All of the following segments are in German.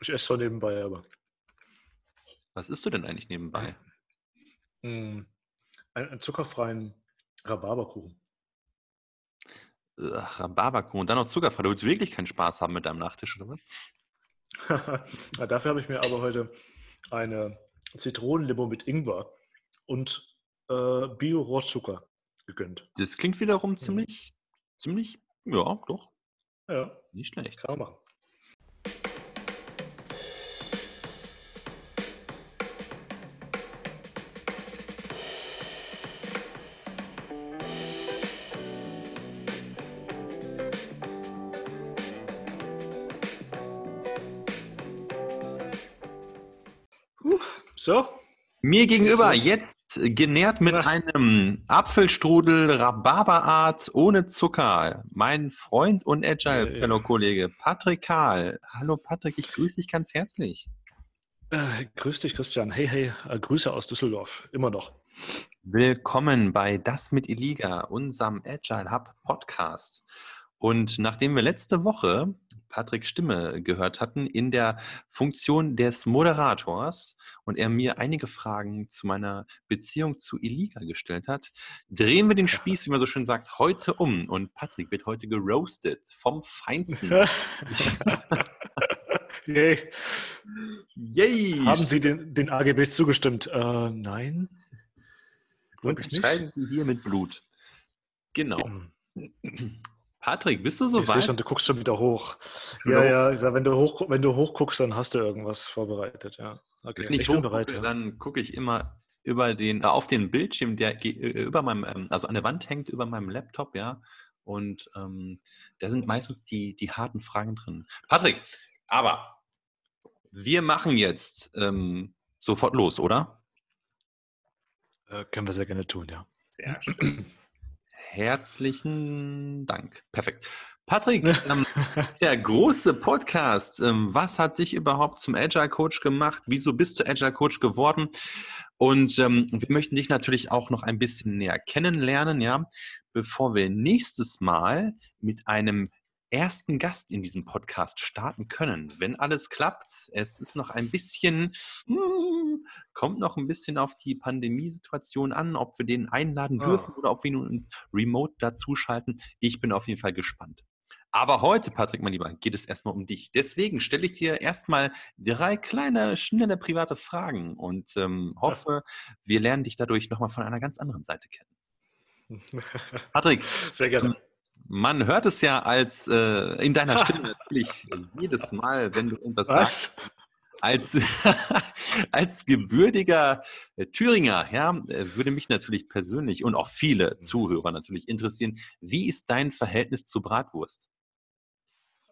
Ich esse schon nebenbei, aber. Was isst du denn eigentlich nebenbei? Mm, einen, zuckerfreien Rhabarberkuchen. Ach, Rhabarberkuchen und dann noch zuckerfrei. Du willst wirklich keinen Spaß haben mit deinem Nachtisch, oder was? ja, dafür habe ich mir aber heute eine Zitronenlimo mit Ingwer und äh, Bio-Rohrzucker gegönnt. Das klingt wiederum ziemlich, mhm. ziemlich, ja, doch. Ja. Nicht schlecht. Kann man machen. Mir gegenüber jetzt genährt mit einem Apfelstrudel Rhabarberart ohne Zucker. Mein Freund und Agile-Fellow-Kollege Patrick Kahl. Hallo Patrick, ich grüße dich ganz herzlich. Äh, grüß dich, Christian. Hey, hey, äh, Grüße aus Düsseldorf. Immer noch. Willkommen bei Das mit Iliga, unserem Agile Hub Podcast. Und nachdem wir letzte Woche Patricks Stimme gehört hatten in der Funktion des Moderators und er mir einige Fragen zu meiner Beziehung zu Eliga gestellt hat, drehen wir den Spieß, wie man so schön sagt, heute um. Und Patrick wird heute geroastet vom Feinsten. Yay. Yay. Haben Sie den, den AGBs zugestimmt? Äh, nein. Und entscheiden Sie hier mit Blut. Genau. Patrick, bist du so ich weit? Schon, du guckst schon wieder hoch. Ja, ja, ich sag, wenn du hoch, wenn du hochguckst, dann hast du irgendwas vorbereitet, ja. Okay. Wenn ich, ich bin bereit, ja. dann gucke ich immer über den, äh, auf den Bildschirm, der äh, über meinem, ähm, also an der Wand hängt, über meinem Laptop, ja. Und ähm, da sind meistens die, die harten Fragen drin. Patrick, aber wir machen jetzt ähm, sofort los, oder? Äh, können wir sehr gerne tun, ja. Sehr schön. Herzlichen Dank. Perfekt. Patrick, ähm, der große Podcast. Ähm, was hat dich überhaupt zum Agile Coach gemacht? Wieso bist du Agile Coach geworden? Und ähm, wir möchten dich natürlich auch noch ein bisschen näher kennenlernen, ja, bevor wir nächstes Mal mit einem ersten Gast in diesem Podcast starten können. Wenn alles klappt, es ist noch ein bisschen, hm, kommt noch ein bisschen auf die Pandemiesituation an, ob wir den einladen ah. dürfen oder ob wir uns remote dazuschalten. Ich bin auf jeden Fall gespannt. Aber heute, Patrick, mein Lieber, geht es erstmal um dich. Deswegen stelle ich dir erstmal drei kleine, schnelle private Fragen und ähm, hoffe, wir lernen dich dadurch nochmal von einer ganz anderen Seite kennen. Patrick, sehr gerne. Ähm, man hört es ja als äh, in deiner Stimme natürlich jedes Mal, wenn du irgendwas Was? sagst. Als, als gebürtiger äh, Thüringer, ja, äh, würde mich natürlich persönlich und auch viele Zuhörer natürlich interessieren, wie ist dein Verhältnis zur Bratwurst?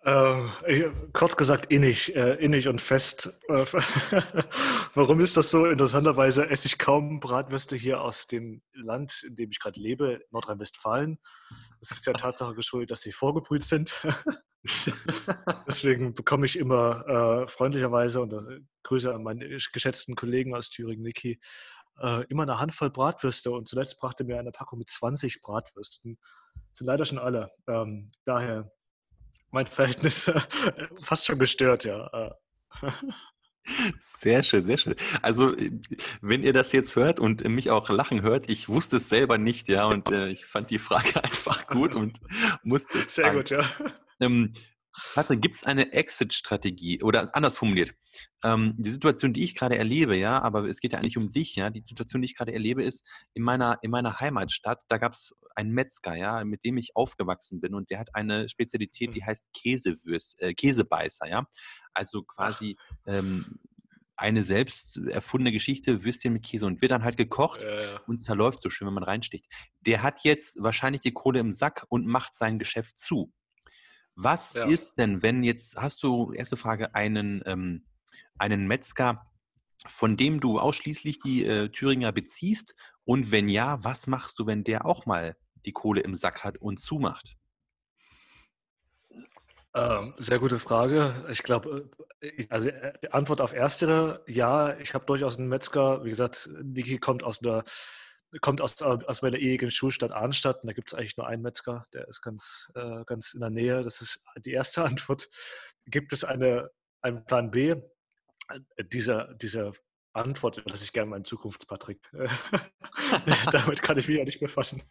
Äh, kurz gesagt innig, äh, innig und fest. Äh, warum ist das so? Interessanterweise esse ich kaum Bratwürste hier aus dem Land, in dem ich gerade lebe, Nordrhein-Westfalen. Das ist der Tatsache geschuldet, dass sie vorgebrüht sind. Deswegen bekomme ich immer äh, freundlicherweise und äh, Grüße an meinen geschätzten Kollegen aus Thüringen, Niki, äh, immer eine Handvoll Bratwürste und zuletzt brachte mir eine Packung mit 20 Bratwürsten. Sind leider schon alle. Ähm, daher mein Verhältnis fast schon gestört, ja. Sehr schön, sehr schön. Also, wenn ihr das jetzt hört und mich auch lachen hört, ich wusste es selber nicht, ja, und äh, ich fand die Frage einfach gut und musste es. Sehr fragen. gut, ja. Ähm, Patrick, gibt es eine Exit-Strategie oder anders formuliert? Ähm, die Situation, die ich gerade erlebe, ja, aber es geht ja eigentlich um dich, ja. Die Situation, die ich gerade erlebe, ist in meiner, in meiner Heimatstadt, da gab es einen Metzger, ja, mit dem ich aufgewachsen bin und der hat eine Spezialität, die hm. heißt Käsewürst, äh, Käsebeißer, ja. Also quasi ähm, eine selbst erfundene Geschichte, Würstchen mit Käse und wird dann halt gekocht äh. und zerläuft so schön, wenn man reinsticht. Der hat jetzt wahrscheinlich die Kohle im Sack und macht sein Geschäft zu. Was ja. ist denn, wenn jetzt, hast du, erste Frage, einen, ähm, einen Metzger, von dem du ausschließlich die äh, Thüringer beziehst? Und wenn ja, was machst du, wenn der auch mal die Kohle im Sack hat und zumacht? Ähm, sehr gute Frage. Ich glaube, äh, also äh, die Antwort auf erstere, ja, ich habe durchaus einen Metzger. Wie gesagt, Niki kommt aus einer kommt aus, aus meiner ehemaligen Schulstadt Arnstadt und da gibt es eigentlich nur einen Metzger, der ist ganz, äh, ganz in der Nähe. Das ist die erste Antwort. Gibt es eine einen Plan B. Dieser, dieser Antwort lasse ich gerne meinen Zukunftspatrick. damit kann ich mich ja nicht befassen.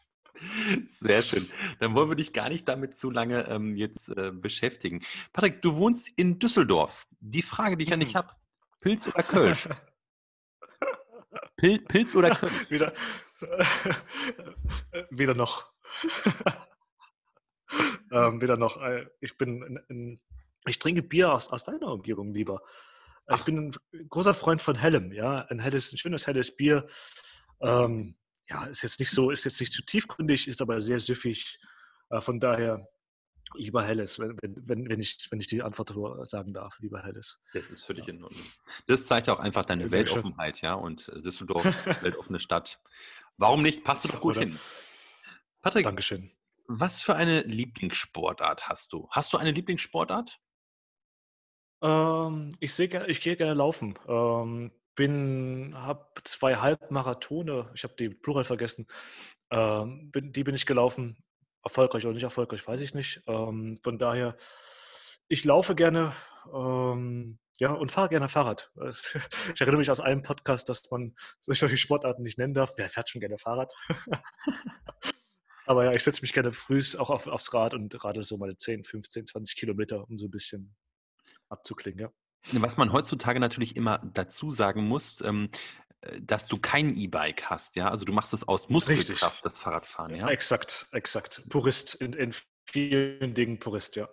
Sehr schön. Dann wollen wir dich gar nicht damit zu lange ähm, jetzt äh, beschäftigen. Patrick, du wohnst in Düsseldorf. Die Frage, die ich ja nicht mhm. habe: Pilz oder Kölsch? Pil Pilz oder Kölsch? Wieder, wieder noch. ähm, wieder noch. Äh, ich bin, in, in, ich trinke Bier aus, aus deiner Umgebung lieber. Ach. Ich bin ein großer Freund von hellem, ja. Ein helles, ein schönes helles Bier. Ähm, ja, ist jetzt nicht so, ist jetzt nicht zu tiefgründig, ist aber sehr süffig. Äh, von daher lieber helles, wenn, wenn, wenn, ich, wenn ich die Antwort sagen darf, lieber helles. Das ist völlig ja. in Ordnung. Das zeigt auch einfach deine Weltoffenheit, ja. Und äh, Düsseldorf, weltoffene Stadt. Warum nicht? Passt du doch gut Oder? hin. Patrick, Dankeschön. Was für eine Lieblingssportart hast du? Hast du eine Lieblingssportart? Ähm, ich ich gehe gerne laufen. Ähm, bin, habe zwei Halbmarathone, ich habe die Plural vergessen, ähm, bin, die bin ich gelaufen. Erfolgreich oder nicht erfolgreich, weiß ich nicht. Ähm, von daher, ich laufe gerne ähm, ja, und fahre gerne Fahrrad. Ich erinnere mich aus einem Podcast, dass man solche Sportarten nicht nennen darf. Wer fährt schon gerne Fahrrad? Aber ja, ich setze mich gerne früh auch auf, aufs Rad und gerade so meine 10, 15, 20 Kilometer, um so ein bisschen abzuklingen, ja. Was man heutzutage natürlich immer dazu sagen muss, ähm, äh, dass du kein E-Bike hast, ja? Also du machst es aus Muskelkraft, Richtig. das Fahrradfahren, ja? Exakt, exakt. Purist, in, in vielen Dingen Purist, ja.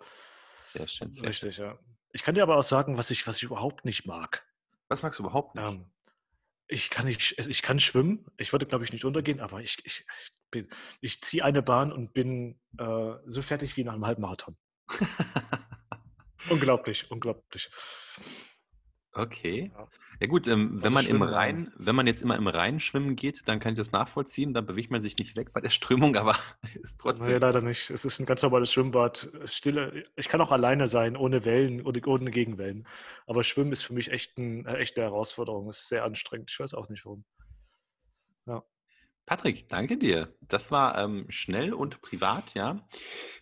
Sehr schön, sehr Richtig, schön. ja. Ich kann dir aber auch sagen, was ich, was ich überhaupt nicht mag. Was magst du überhaupt nicht? Ähm, ich kann nicht, ich kann schwimmen. Ich würde, glaube ich, nicht untergehen, aber ich, ich, ich, ich ziehe eine Bahn und bin äh, so fertig wie nach einem Halbmarathon. unglaublich, unglaublich. Okay. Ja. Ja gut, ähm, wenn man im Rhein, wenn man jetzt immer im Rhein schwimmen geht, dann kann ich das nachvollziehen. Dann bewegt man sich nicht weg bei der Strömung, aber ist trotzdem. Nee, leider nicht. Es ist ein ganz normales Schwimmbad. Stille. Ich kann auch alleine sein, ohne Wellen oder ohne Gegenwellen. Aber Schwimmen ist für mich echt, ein, äh, echt eine Herausforderung. Es ist sehr anstrengend. Ich weiß auch nicht warum. Patrick, danke dir. Das war ähm, schnell und privat, ja.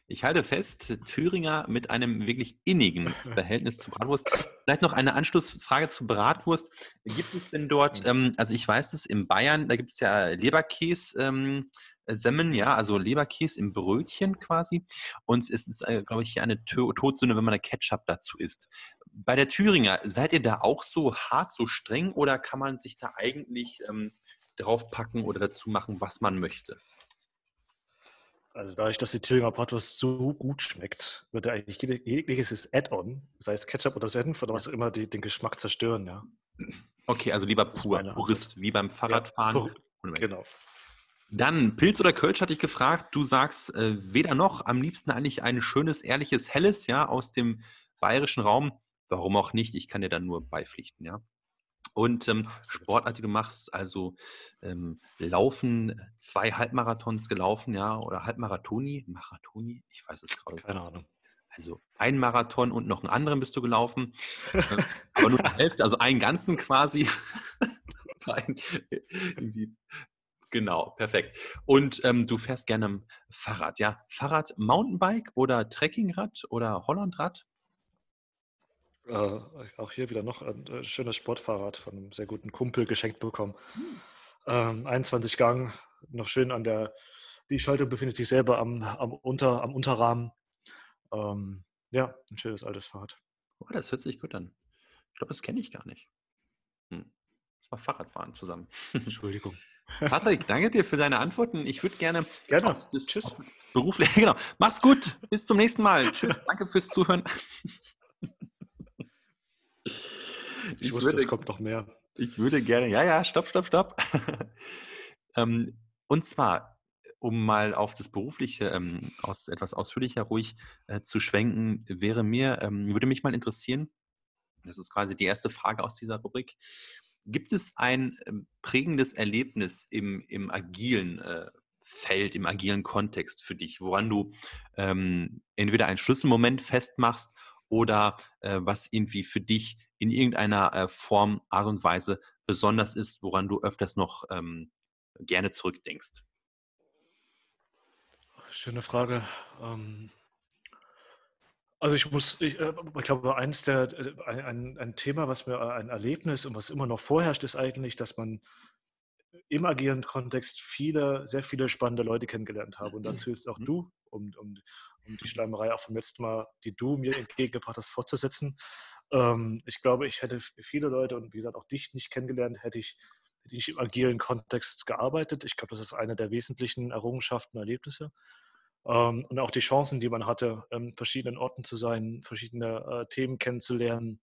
Ich halte fest, Thüringer mit einem wirklich innigen Verhältnis zu Bratwurst. Vielleicht noch eine Anschlussfrage zu Bratwurst. Gibt es denn dort, ähm, also ich weiß es, in Bayern, da gibt es ja Leberkäse. Ähm, Semmen, ja, also Leberkäse im Brötchen quasi. Und es ist, äh, glaube ich, hier eine Todsünde, wenn man da Ketchup dazu isst. Bei der Thüringer, seid ihr da auch so hart, so streng oder kann man sich da eigentlich ähm, draufpacken oder dazu machen, was man möchte? Also dadurch, dass die Thüringer Bratwurst so gut schmeckt, würde eigentlich jegliches Add-on, sei es Ketchup oder Senf oder was auch immer, die, den Geschmack zerstören, ja. Okay, also lieber pur, Purist, wie beim Fahrradfahren. Ja, genau. Dann Pilz oder Kölsch hatte ich gefragt. Du sagst äh, weder noch, am liebsten eigentlich ein schönes, ehrliches, helles, ja, aus dem bayerischen Raum. Warum auch nicht? Ich kann dir dann nur beipflichten, ja. Und ähm, Sportart, die du machst, also ähm, Laufen, zwei Halbmarathons gelaufen, ja, oder Halbmarathoni, Marathoni, ich weiß es gerade. Keine Ahnung. Also ein Marathon und noch einen anderen bist du gelaufen. Äh, aber nur die Hälfte, also einen ganzen quasi. genau, perfekt. Und ähm, du fährst gerne Fahrrad, ja? Fahrrad, Mountainbike oder Trekkingrad oder Hollandrad? Äh, auch hier wieder noch ein äh, schönes Sportfahrrad von einem sehr guten Kumpel geschenkt bekommen. Hm. Ähm, 21 Gang, noch schön an der, die Schaltung befindet sich selber am, am, Unter, am Unterrahmen. Ähm, ja, ein schönes altes Fahrrad. Oh, das hört sich gut an. Ich glaube, das kenne ich gar nicht. Hm. Das war Fahrradfahren zusammen. Entschuldigung. Patrick, danke dir für deine Antworten. Ich würde gerne. Gerne. Das, Tschüss. Beruflich. Genau. Mach's gut. Bis zum nächsten Mal. Tschüss. Danke fürs Zuhören. Ich, ich wusste, würde, es kommt noch mehr. Ich würde gerne, ja, ja, stopp, stopp, stopp. ähm, und zwar, um mal auf das Berufliche ähm, aus, etwas ausführlicher ruhig äh, zu schwenken, wäre mir, ähm, würde mich mal interessieren, das ist quasi die erste Frage aus dieser Rubrik. Gibt es ein ähm, prägendes Erlebnis im, im agilen äh, Feld, im agilen Kontext für dich, woran du ähm, entweder einen Schlüsselmoment festmachst oder äh, was irgendwie für dich in irgendeiner äh, Form, Art und Weise besonders ist, woran du öfters noch ähm, gerne zurückdenkst? Schöne Frage. Ähm, Also ich muss, ich, äh, ich glaube, eins der, äh, ein, ein Thema, was mir ein Erlebnis und was immer noch vorherrscht, ist eigentlich, dass man im agilen Kontext viele, sehr viele spannende Leute kennengelernt habe. Und dazu jetzt auch mhm. du, um, um, um die Schleimerei auch vom letzten Mal, die du mir entgegengebracht hast, fortzusetzen. Ähm, ich glaube, ich hätte viele Leute und wie gesagt auch dich nicht kennengelernt, hätte ich, hätte ich im agilen Kontext gearbeitet. Ich glaube, das ist eine der wesentlichen Errungenschaften Erlebnisse. Ähm, und auch die Chancen, die man hatte, in verschiedenen Orten zu sein, verschiedene äh, Themen kennenzulernen.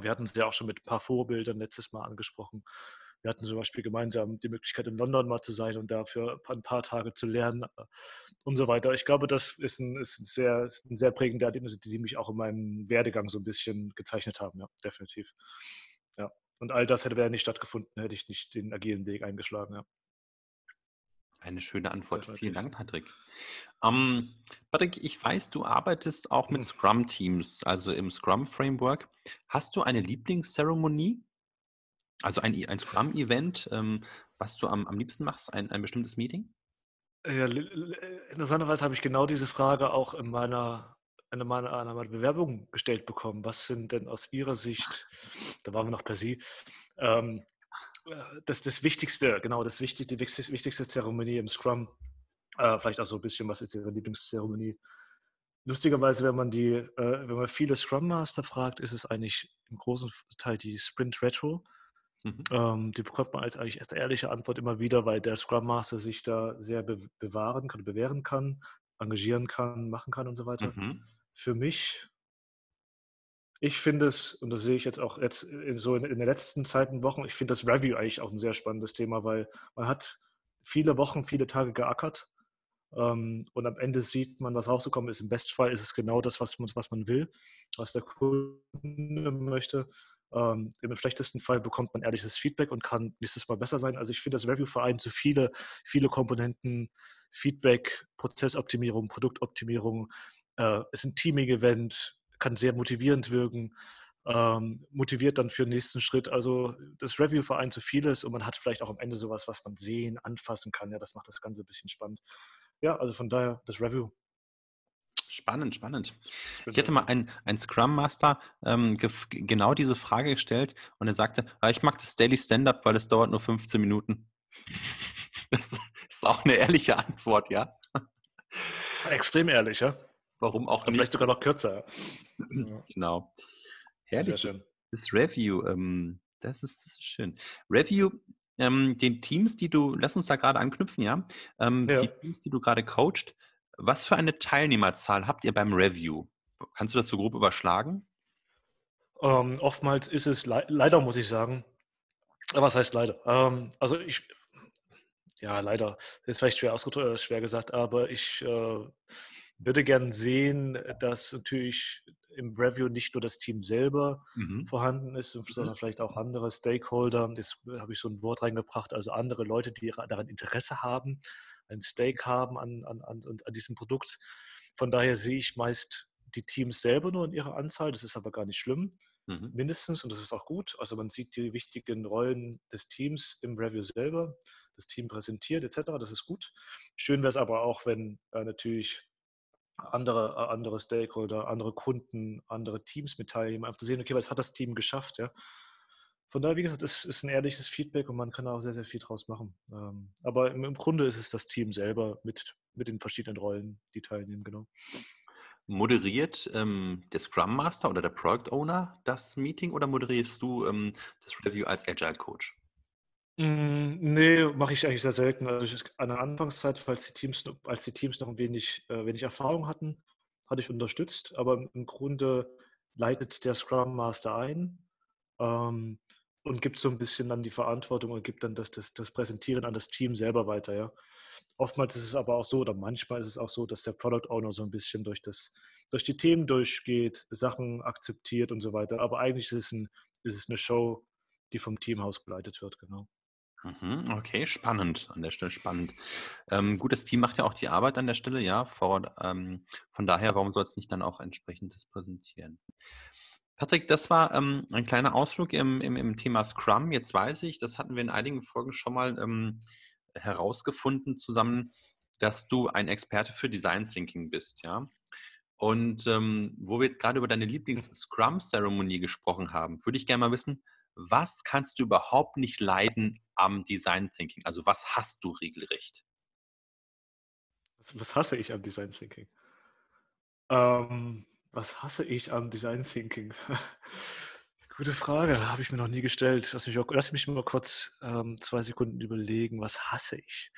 Wir hatten es ja auch schon mit ein paar Vorbildern letztes Mal angesprochen. Wir hatten zum Beispiel gemeinsam die Möglichkeit, in London mal zu sein und dafür ein paar Tage zu lernen äh, und so weiter. Ich glaube, das ist ein, ist ein sehr, ist ein sehr prägender Erlebnis, die mich auch in meinem Werdegang so ein bisschen gezeichnet haben. Ja, definitiv. Ja. Und all das hätte wäre nicht stattgefunden, hätte ich nicht den agilen Weg eingeschlagen. Ja. Eine schöne Antwort. Definitiv. Vielen Dank, Patrick. Ähm, Patrick, ich weiß, du arbeitest auch mit mhm. Scrum-Teams, also im Scrum-Framework. Hast du eine Lieblingszeremonie? Also ein, ein Scrum-Event, ähm, was du am, am liebsten machst, ein, ein bestimmtes Meeting? Ja, interessanterweise habe ich genau diese Frage auch in meiner, in meiner, in meiner Bewerbung gestellt bekommen. Was sind denn aus Ihrer Sicht, da waren wir noch per Sie, ähm, das, das Wichtigste, genau, das wichtig, die wichtigste Zeremonie im Scrum? Äh, vielleicht auch so ein bisschen, was ist Ihre Lieblingszeremonie? Lustigerweise, wenn man die, äh, wenn man viele Scrum Master fragt, ist es eigentlich im großen Teil die Sprint Retro. Mhm. Ähm, die bekommt man als eigentlich erst ehrliche Antwort immer wieder, weil der Scrum Master sich da sehr be bewahren kann, bewähren kann, engagieren kann, machen kann und so weiter. Mhm. Für mich, ich finde es, und das sehe ich jetzt auch jetzt in, so in, in den letzten Zeiten, Wochen, ich finde das Review eigentlich auch ein sehr spannendes Thema, weil man hat viele Wochen, viele Tage geackert ähm, und am Ende sieht man, was rausgekommen ist. Im Bestfall ist es genau das, was man, was man will, was der Kunde möchte. Ähm, Im schlechtesten Fall bekommt man ehrliches Feedback und kann nächstes Mal besser sein. Also ich finde, das Review vereint zu viele, viele Komponenten, Feedback, Prozessoptimierung, Produktoptimierung. Äh, ist ein Teaming-Event, kann sehr motivierend wirken, ähm, motiviert dann für den nächsten Schritt. Also das Review vereint zu vieles und man hat vielleicht auch am Ende sowas, was man sehen, anfassen kann. Ja, das macht das Ganze ein bisschen spannend. Ja, also von daher das Review Spannend, spannend. Ich hätte mal einen, einen Scrum Master ähm, genau diese Frage gestellt und er sagte, ah, ich mag das Daily Stand-up, weil es dauert nur 15 Minuten. Das ist auch eine ehrliche Antwort, ja. Extrem ehrlich, ja. Warum auch nicht? Vielleicht sogar noch kürzer. Genau. Herrlich. Schön. Das Review, ähm, das, ist, das ist schön. Review, ähm, den Teams, die du, lass uns da gerade anknüpfen, ja. Ähm, ja. Die Teams, die du gerade coacht, was für eine Teilnehmerzahl habt ihr beim Review? Kannst du das so grob überschlagen? Ähm, oftmals ist es le leider, muss ich sagen. Was heißt leider? Ähm, also ich, ja, leider, das ist vielleicht schwer, äh, schwer gesagt, aber ich äh, würde gern sehen, dass natürlich im Review nicht nur das Team selber mhm. vorhanden ist, mhm. sondern vielleicht auch andere Stakeholder. Jetzt habe ich so ein Wort reingebracht, also andere Leute, die daran Interesse haben, ein Stake haben an, an, an, an diesem Produkt. Von daher sehe ich meist die Teams selber nur in ihrer Anzahl. Das ist aber gar nicht schlimm. Mhm. Mindestens, und das ist auch gut. Also man sieht die wichtigen Rollen des Teams im Review selber, das Team präsentiert etc. Das ist gut. Schön wäre es aber auch, wenn äh, natürlich andere, äh, andere Stakeholder, andere Kunden, andere Teams mit teilnehmen, einfach zu sehen, okay, was hat das Team geschafft, ja. Von daher, wie gesagt, es ist ein ehrliches Feedback und man kann auch sehr, sehr viel draus machen. Ähm, aber im, Grunde ist es das Team selber mit, mit den verschiedenen Rollen, die teilnehmen, genau. Moderiert ähm, der Scrum Master oder der Product Owner das Meeting oder moderierst du ähm, das Review als Agile Coach? Mm, nee, mache ich eigentlich sehr selten. Also an der Anfangszeit, falls die Teams, als die Teams noch ein wenig, äh, wenig Erfahrung hatten, hatte ich unterstützt, aber im Grunde leitet der Scrum Master ein. Ähm, und gibt so ein bisschen dann die Verantwortung und gibt dann das, das, das Präsentieren an das Team selber weiter, ja. Oftmals ist es aber auch so, oder manchmal ist es auch so, dass der Product Owner so ein bisschen durch, das, durch die Themen durchgeht, Sachen akzeptiert und so weiter. Aber eigentlich ist es, ein, ist es eine Show, die vom Teamhaus geleitet wird, genau. Mhm, okay, spannend, an der Stelle spannend. Ähm, gut, das Team macht ja auch die Arbeit an der Stelle, ja, vor, ähm, von daher, warum soll es nicht dann auch entsprechendes präsentieren? Patrick, das war ähm, ein kleiner Ausflug im, im, im, Thema Scrum. Jetzt weiß ich, das hatten wir in einigen Folgen schon mal ähm, herausgefunden zusammen, dass du ein Experte für Design Thinking bist, ja. Und ähm, wo wir jetzt gerade über deine Lieblings-Scrum-Zeremonie gesprochen haben, würde ich gerne mal wissen, was kannst du überhaupt nicht leiden am Design Thinking? Also was hast du regelrecht? Was, hasse ich am Design Thinking? Ähm, was hasse ich am Design Thinking? Gute Frage, habe ich mir noch nie gestellt. Lass mich, auch, lass mich mal kurz ähm, zwei Sekunden überlegen, was hasse ich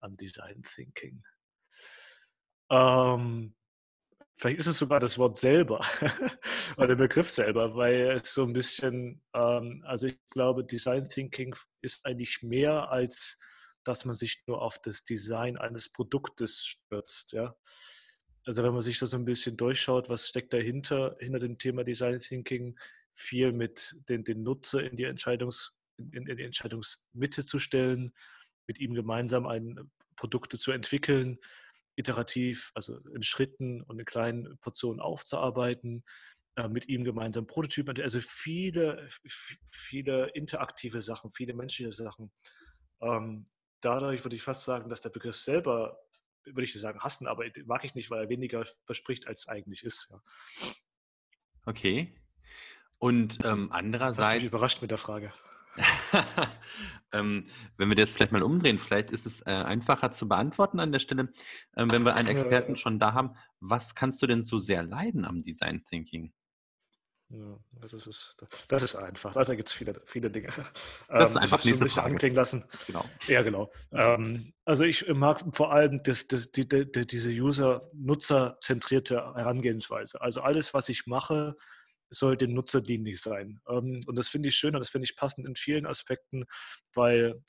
am Design Thinking? Ähm, vielleicht ist es sogar das Wort selber oder der Begriff selber, weil es so ein bisschen, ähm, also ich glaube, Design Thinking ist eigentlich mehr als, dass man sich nur auf das Design eines Produktes stürzt, ja. Also wenn man sich das so ein bisschen durchschaut, was steckt dahinter, hinter dem Thema Design Thinking, viel mit den, den Nutzer in die, Entscheidungs, in, in die Entscheidungsmitte zu stellen, mit ihm gemeinsam ein Produkte zu entwickeln, iterativ, also in Schritten und in kleinen Portionen aufzuarbeiten, äh, mit ihm gemeinsam Prototypen, also viele, viele interaktive Sachen, viele menschliche Sachen. Ähm, dadurch würde ich fast sagen, dass der Begriff selber, würde ich sagen, hassen, aber mag ich nicht, weil er weniger verspricht, als eigentlich ist. Ja. Okay. Und ähm, andererseits. Hast mich überrascht mit der Frage. ähm, wenn wir das vielleicht mal umdrehen, vielleicht ist es äh, einfacher zu beantworten an der Stelle, ähm, wenn wir einen Experten schon da haben. Was kannst du denn so sehr leiden am Design Thinking? Ja, das ist, das ist einfach. Da gibt es viele, viele Dinge. Das ist ähm, einfach nicht so anklingen lassen. Genau. Ja, genau. Ähm, also ich mag vor allem das, das, die, die, diese User-Nutzer-zentrierte Herangehensweise. Also alles, was ich mache, soll dem Nutzer dienlich sein. Ähm, und das finde ich schön und das finde ich passend in vielen Aspekten, weil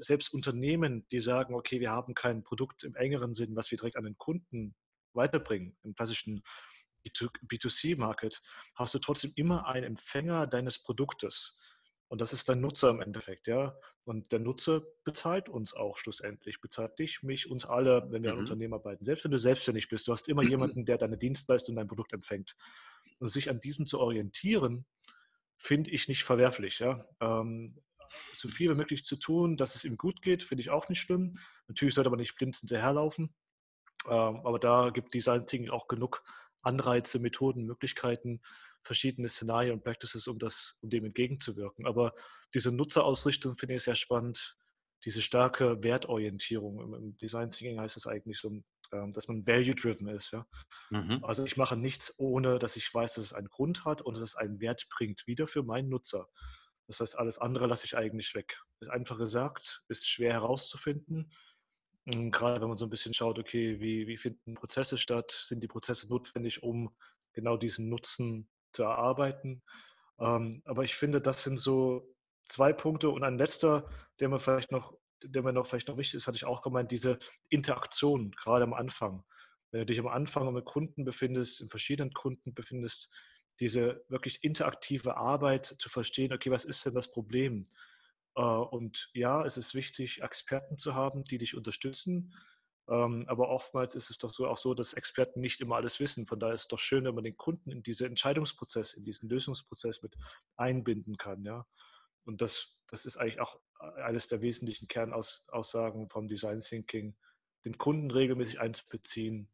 selbst Unternehmen, die sagen, okay, wir haben kein Produkt im engeren Sinn, was wir direkt an den Kunden weiterbringen, im klassischen B2C-Market, hast du trotzdem immer einen Empfänger deines Produktes. Und das ist dein Nutzer im Endeffekt, ja. Und der Nutzer bezahlt uns auch schlussendlich, bezahlt dich, mich, uns alle, wenn wir mhm. an Unternehmen arbeiten. Selbst wenn du selbstständig bist, du hast immer mhm. jemanden, der deine Dienstleistung und dein Produkt empfängt. Und sich an diesem zu orientieren, finde ich nicht verwerflich, ja. Ähm, so viel wie möglich zu tun, dass es ihm gut geht, finde ich auch nicht schlimm. Natürlich sollte man nicht blind hinterherlaufen, ähm, aber da gibt Design Thinking auch genug Anreize, Methoden, Möglichkeiten, verschiedene Szenarien und Practices, um, das, um dem entgegenzuwirken. Aber diese Nutzerausrichtung finde ich sehr spannend. Diese starke Wertorientierung. Im, Design Thinking heißt es eigentlich so, ähm, dass man value-driven ist. Ja? Mhm. Also ich mache nichts, ohne dass ich weiß, dass es einen Grund hat und dass es einen Wert bringt, wieder für meinen Nutzer. Das heißt, alles andere lasse ich eigentlich weg. Ist einfach gesagt, ist schwer herauszufinden. Hm, gerade wenn man so ein bisschen schaut, okay, wie, wie finden Prozesse statt? Sind die Prozesse notwendig, um genau diesen Nutzen zu erarbeiten? Ähm, aber ich finde, das sind so zwei Punkte. Und ein letzter, der mir vielleicht noch, der mir noch vielleicht noch wichtig ist, hatte ich auch gemeint, diese Interaktion, gerade am Anfang. Wenn du dich am Anfang mit Kunden befindest, in verschiedenen Kunden befindest, diese wirklich interaktive Arbeit zu verstehen, okay, was ist denn das Problem? Äh, und ja, es ist wichtig, Experten zu haben, die dich unterstützen. Ähm, aber oftmals ist es doch so, auch so, dass Experten nicht immer alles wissen. Von daher ist es doch schön, wenn man den Kunden in diesen Entscheidungsprozess, in diesen Lösungsprozess mit einbinden kann. Ja? Und das, das ist eigentlich auch eines der wesentlichen Kernaussagen vom Design Thinking, den Kunden regelmäßig einzubeziehen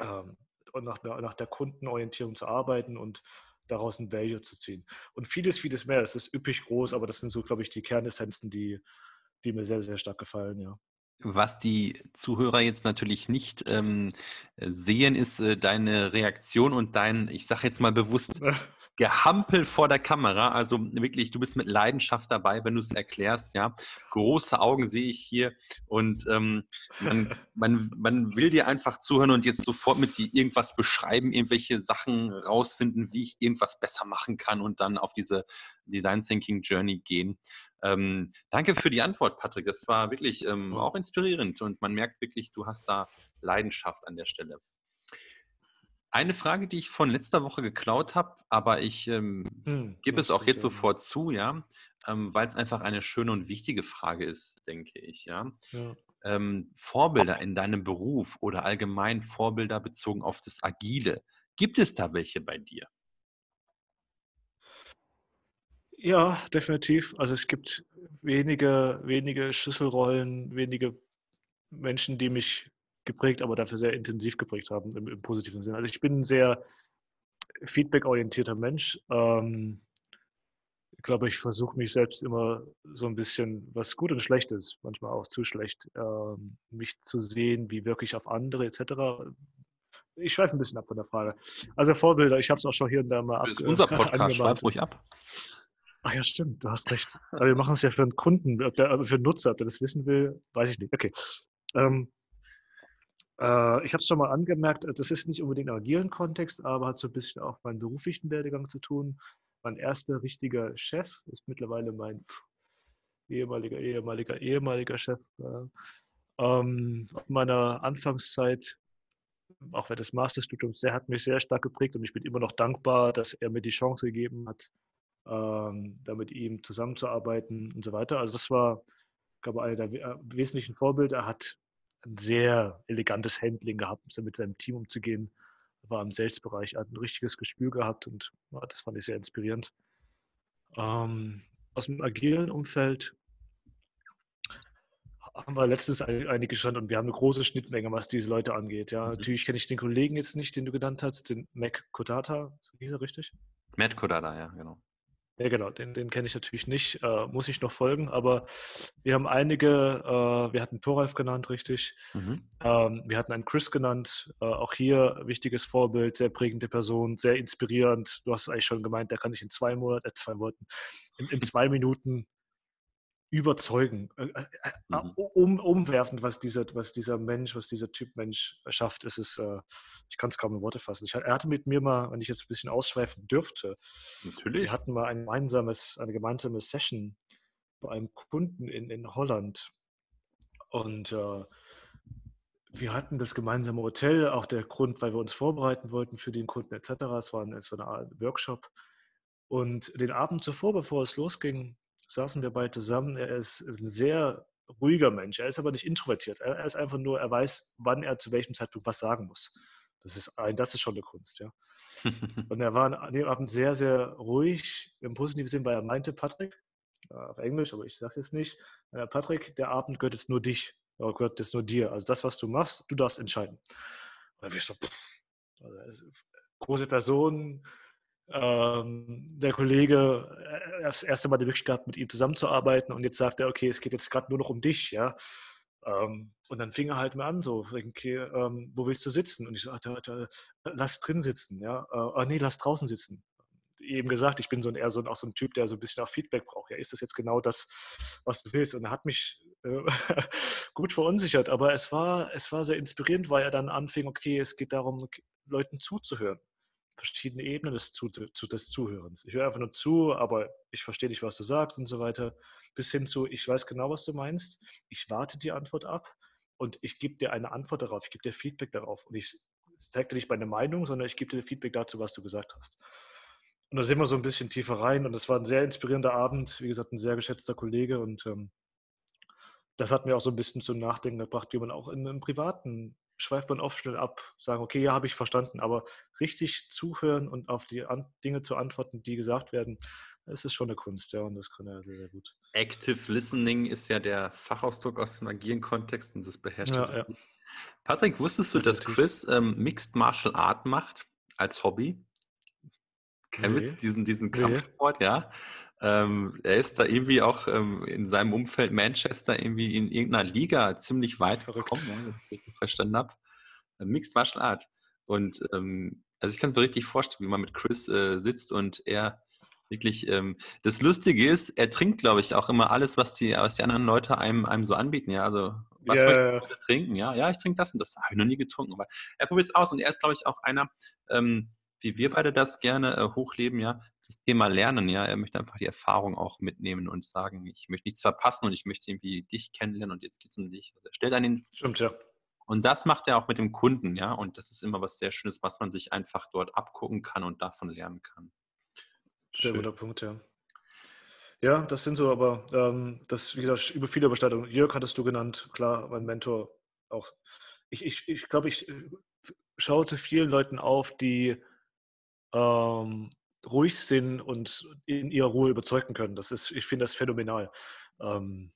ähm, und nach, nach der Kundenorientierung zu arbeiten und daraus ein Value zu ziehen. Und vieles, vieles mehr. Es ist üppig groß, aber das sind so, glaube ich, die Kernessenzen, die, die mir sehr, sehr stark gefallen, ja. Was die Zuhörer jetzt natürlich nicht ähm, sehen, ist äh, deine Reaktion und dein, ich sage jetzt mal bewusst, Gehampel vor der Kamera. Also wirklich, du bist mit Leidenschaft dabei, wenn du es erklärst. Ja, große Augen sehe ich hier und ähm, man, man, man will dir einfach zuhören und jetzt sofort mit dir irgendwas beschreiben, irgendwelche Sachen rausfinden, wie ich irgendwas besser machen kann und dann auf diese Design Thinking Journey gehen. Ähm, danke für die Antwort, Patrick. Es war wirklich ähm, auch inspirierend und man merkt wirklich, du hast da Leidenschaft an der Stelle. Eine Frage, die ich von letzter Woche geklaut habe, aber ich ähm, hm, gebe es auch jetzt sofort zu, ja, ähm, weil es einfach eine schöne und wichtige Frage ist, denke ich, ja. ja. Ähm, Vorbilder in deinem Beruf oder allgemein Vorbilder bezogen auf das Agile. Gibt es da welche bei dir? Ja, definitiv. Also es gibt wenige, wenige Schlüsselrollen, wenige Menschen, die mich geprägt, aber dafür sehr intensiv geprägt haben im, im positiven Sinne. Also ich bin ein sehr feedback-orientierter Mensch. Ähm, ich glaube, ich versuche mich selbst immer so ein bisschen, was gut und schlecht ist, manchmal auch zu schlecht, ähm, mich zu sehen, wie wirklich auf andere etc. Ich schweife ein bisschen ab von der Frage. Also Vorbilder, ich habe es auch schon hier und da mal ab. Das ist unser Podcast, schweif ruhig ab. Ach ja, stimmt, du hast recht. Aber wir machen es ja für einen Kunden, der, für einen Nutzer, ob der das wissen will, weiß ich nicht. Okay. Ähm, äh, ich habe es schon mal angemerkt, das ist nicht unbedingt im agilen Kontext, aber hat so ein bisschen auch meinen beruflichen Werdegang zu tun. Mein erster richtiger Chef ist mittlerweile mein ehemaliger, ehemaliger, ehemaliger Chef. Ähm, auf meiner Anfangszeit, auch während des Masterstudiums, der hat mich sehr stark geprägt und ich bin immer noch dankbar, dass er mir die Chance gegeben hat, ähm, da mit ihm zusammenzuarbeiten und so weiter. Also das war, glaube ich, einer der äh, wesentlichen Vorbilder. Er hat ein sehr elegantes Handling gehabt, mit seinem Team umzugehen war im Sales-Bereich, hat ein richtiges Gespür gehabt und ja, das fand ich sehr inspirierend. Ähm, aus dem agilen Umfeld haben wir letztens einige schon und wir haben eine große Schnittmenge, was diese Leute angeht. Ja, mhm. natürlich kenne ich den Kollegen jetzt nicht, den du genannt hast, den Mac Kodata, hieß er richtig? Matt Kodata, ja, genau. Ja, genau, den, den kenne ich natürlich nicht, äh, muss ich noch folgen, aber wir haben einige, äh, wir hatten Thoralf genannt, richtig. Mhm. Ähm, wir hatten einen Chris genannt, äh, auch hier wichtiges Vorbild, sehr prägende Person, sehr inspirierend. Du hast es eigentlich schon gemeint, der kann ich in zwei Monaten, äh, zwei Monaten, in, in zwei Minuten überzeugen, äh, äh, äh mhm. um, umwerfend, was dieser, was dieser Mensch, was dieser Typ Mensch schafft. Es ist, äh, ich kann es kaum in Worte fassen. Ich, er hatte mit mir mal, wenn ich jetzt ein bisschen ausschweifen dürfte, Natürlich. wir hatten mal ein gemeinsames, eine gemeinsame Session bei einem Kunden in, in Holland und äh, wir hatten das gemeinsame Hotel, auch der Grund, weil wir uns vorbereiten wollten für den Kunden etc. Es war, es war Art Workshop. Und den Abend zuvor, bevor es losging, saßen wir beide zusammen. Er ist, ist, ein sehr ruhiger Mensch. Er ist aber nicht introvertiert. Er, er, ist einfach nur, er weiß, wann er zu welchem Zeitpunkt was sagen muss. Das ist, das ist schon eine Kunst, ja. Und er war an dem Abend sehr, sehr ruhig, im positiven Sinn, weil er meinte, Patrick, äh, auf Englisch, aber ich sage es nicht, äh, Patrick, der Abend gehört jetzt nur dich, oder gehört jetzt nur dir. Also das, was du machst, du darfst entscheiden. Und dann bin ich so, pff, also, große Person, ähm, der Kollege äh, das erste Mal die Möglichkeit mit ihm zusammenzuarbeiten und jetzt sagt er, okay, es geht jetzt gerade nur noch um dich, ja. Ähm, und dann fing er halt mal an, so, okay, ähm, wo willst du sitzen? Und ich so, Alter, lass drin sitzen, ja. Äh, oh, nee, lass draußen sitzen. Eben gesagt, ich bin so ein, eher so ein, auch so ein Typ, der so ein bisschen auch Feedback braucht. Ja, ist das jetzt genau das, was du willst? Und er hat mich äh, gut verunsichert, aber es war, es war sehr inspirierend, weil er dann anfing, okay, es geht darum, Leuten zuzuhören verschiedene Ebenen des, zu, zu, des Zuhörens. Ich höre einfach nur zu, aber ich verstehe nicht, was du sagst und so weiter. Bis hin zu, ich weiß genau, was du meinst. Ich warte die Antwort ab und ich gebe dir eine Antwort darauf. Ich gebe dir Feedback darauf. Und ich zeige dir nicht meine Meinung, sondern ich gebe dir Feedback dazu, was du gesagt hast. Und da sind wir so ein bisschen tiefer rein. Und es war ein sehr inspirierender Abend. Wie gesagt, ein sehr geschätzter Kollege. Und ähm, das hat mir auch so ein bisschen zum Nachdenken gebracht, wie man auch in einem privaten schweift man oft schnell ab, sagen, okay, ja, habe ich verstanden, aber richtig zuhören und auf die An Dinge zu antworten, die gesagt werden, das ist schon eine Kunst, ja, und das kann er sehr, sehr gut. Active Listening ist ja der Fachausdruck aus dem agilen Kontext und das beherrscht ja, ja. Patrick, wusstest du, dass Chris ähm, Mixed Martial Art macht als Hobby? Kennst nee. diesen, diesen Kampfsport, nee. ja? Ähm, er ist da irgendwie auch ähm, in seinem Umfeld Manchester irgendwie in irgendeiner Liga ziemlich weit gekommen, wenn ich es richtig verstanden habe. Äh, Mixed Martial Art. Und ähm, also ich kann es mir richtig vorstellen, wie man mit Chris äh, sitzt und er wirklich, ähm, das Lustige ist, er trinkt, glaube ich, auch immer alles, was die, was die anderen Leute einem, einem so anbieten. Ja, also was yeah. möchte er trinken? Ja, ja, ich trinke das und das habe ich noch nie getrunken. Aber er probiert es aus und er ist, glaube ich, auch einer, ähm, wie wir beide das gerne äh, hochleben, ja, das Thema Lernen, ja, er möchte einfach die Erfahrung auch mitnehmen und sagen, ich möchte nichts verpassen und ich möchte irgendwie dich kennenlernen und jetzt geht es um dich. Also er stellt einen Stimmt, ja. Und das macht er auch mit dem Kunden, ja. Und das ist immer was sehr Schönes, was man sich einfach dort abgucken kann und davon lernen kann. Sehr guter Punkt, ja. Ja, das sind so, aber ähm, das, wie gesagt, über viele Überstattungen. Jörg hattest du genannt, klar, mein Mentor auch. Ich, ich, ich glaube, ich äh, schaue zu vielen Leuten auf, die ähm, ruhig sind und in ihrer Ruhe überzeugen können. Das ist, ich finde das phänomenal. Ähm,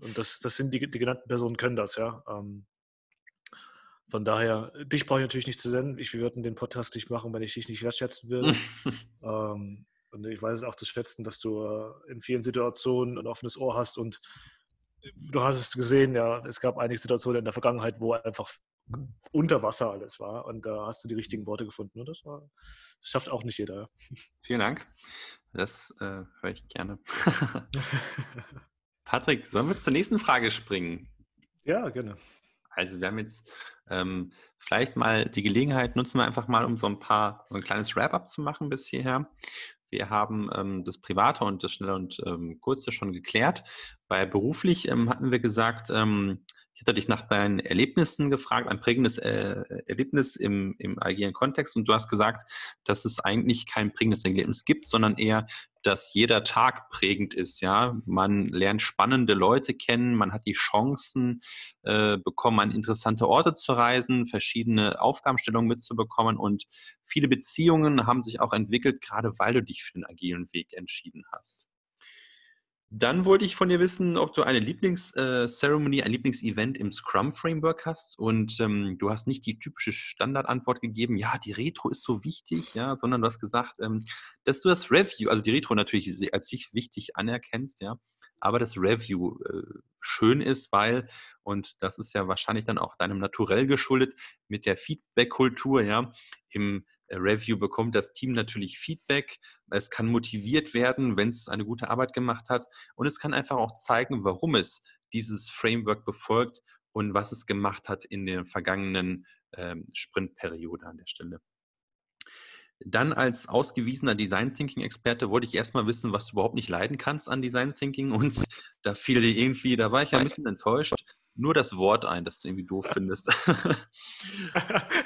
und das, das sind die, die genannten Personen können das, ja. Ähm, von daher, dich brauche ich natürlich nicht zu senden. Ich, wir würden den Podcast nicht machen, wenn ich dich nicht wertschätzen würde. ähm, und ich weiß es auch zu schätzen, dass du äh, in vielen Situationen ein offenes Ohr hast und du hast es gesehen, ja, es gab einige Situationen in der Vergangenheit, wo einfach unter Wasser alles war und da hast du die richtigen Worte gefunden und das, war, das schafft auch nicht jeder. Vielen Dank. Das äh, höre ich gerne. Patrick, sollen wir zur nächsten Frage springen? Ja, gerne. Also wir haben jetzt ähm, vielleicht mal die Gelegenheit, nutzen wir einfach mal, um so ein paar, so ein kleines Wrap-up zu machen bis hierher. Wir haben ähm, das Private und das Schnelle und ähm, Kurze schon geklärt. Bei beruflich ähm, hatten wir gesagt, ähm, ich hatte dich nach deinen Erlebnissen gefragt, ein prägendes äh, Erlebnis im, im agilen Kontext und du hast gesagt, dass es eigentlich kein prägendes Erlebnis gibt, sondern eher, dass jeder Tag prägend ist. Ja, man lernt spannende Leute kennen, man hat die Chancen äh, bekommen, an interessante Orte zu reisen, verschiedene Aufgabenstellungen mitzubekommen und viele Beziehungen haben sich auch entwickelt, gerade weil du dich für den agilen Weg entschieden hast. Dann wollte ich von dir wissen, ob du eine Lieblingszeremonie, äh, ein Lieblingsevent im Scrum-Framework hast. Und ähm, du hast nicht die typische Standardantwort gegeben, ja, die Retro ist so wichtig, ja, sondern du hast gesagt, ähm, dass du das Review, also die Retro natürlich als sich wichtig anerkennst, ja, aber das Review äh, schön ist, weil, und das ist ja wahrscheinlich dann auch deinem Naturell geschuldet, mit der Feedback-Kultur, ja, im Review bekommt das Team natürlich Feedback. Es kann motiviert werden, wenn es eine gute Arbeit gemacht hat. Und es kann einfach auch zeigen, warum es dieses Framework befolgt und was es gemacht hat in der vergangenen ähm, Sprintperiode an der Stelle. Dann als ausgewiesener Design Thinking Experte wollte ich erstmal wissen, was du überhaupt nicht leiden kannst an Design Thinking. Und da fiel dir irgendwie, da war ich ein bisschen enttäuscht, nur das Wort ein, das du irgendwie doof findest.